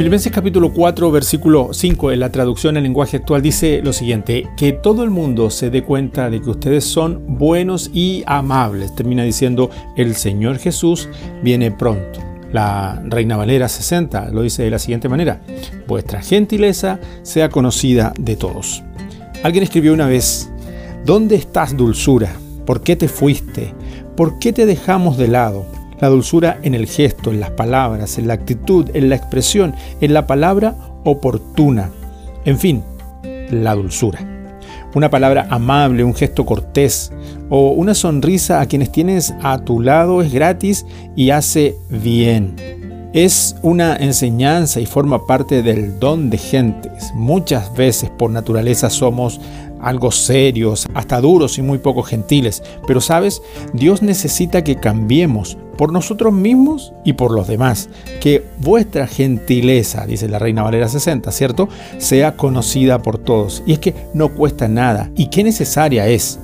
Filipenses capítulo 4, versículo 5 en la traducción en lenguaje actual dice lo siguiente, que todo el mundo se dé cuenta de que ustedes son buenos y amables. Termina diciendo, el Señor Jesús viene pronto. La Reina Valera 60 lo dice de la siguiente manera, vuestra gentileza sea conocida de todos. Alguien escribió una vez, ¿dónde estás dulzura? ¿Por qué te fuiste? ¿Por qué te dejamos de lado? La dulzura en el gesto, en las palabras, en la actitud, en la expresión, en la palabra oportuna. En fin, la dulzura. Una palabra amable, un gesto cortés o una sonrisa a quienes tienes a tu lado es gratis y hace bien. Es una enseñanza y forma parte del don de gentes. Muchas veces por naturaleza somos algo serios, hasta duros y muy poco gentiles. Pero sabes, Dios necesita que cambiemos por nosotros mismos y por los demás. Que vuestra gentileza, dice la Reina Valera 60, ¿cierto? Sea conocida por todos. Y es que no cuesta nada. ¿Y qué necesaria es?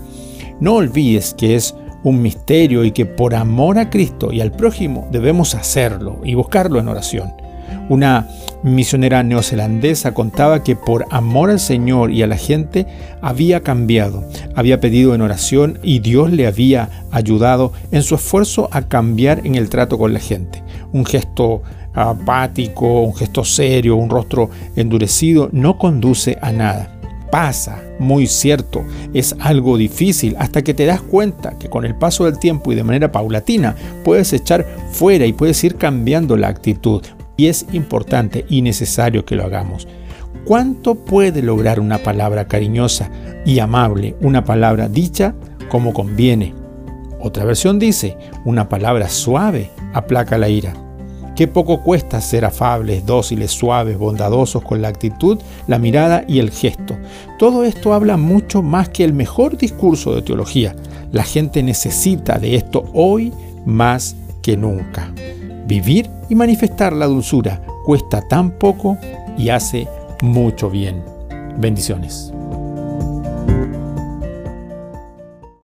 No olvides que es un misterio y que por amor a Cristo y al prójimo debemos hacerlo y buscarlo en oración. Una misionera neozelandesa contaba que por amor al Señor y a la gente había cambiado, había pedido en oración y Dios le había ayudado en su esfuerzo a cambiar en el trato con la gente. Un gesto apático, un gesto serio, un rostro endurecido no conduce a nada. Pasa, muy cierto, es algo difícil hasta que te das cuenta que con el paso del tiempo y de manera paulatina puedes echar fuera y puedes ir cambiando la actitud, y es importante y necesario que lo hagamos. ¿Cuánto puede lograr una palabra cariñosa y amable, una palabra dicha como conviene? Otra versión dice, una palabra suave aplaca la ira. Qué poco cuesta ser afables, dóciles, suaves, bondadosos con la actitud, la mirada y el gesto. Todo esto habla mucho más que el mejor discurso de teología. La gente necesita de esto hoy más que nunca. Vivir y manifestar la dulzura cuesta tan poco y hace mucho bien. Bendiciones.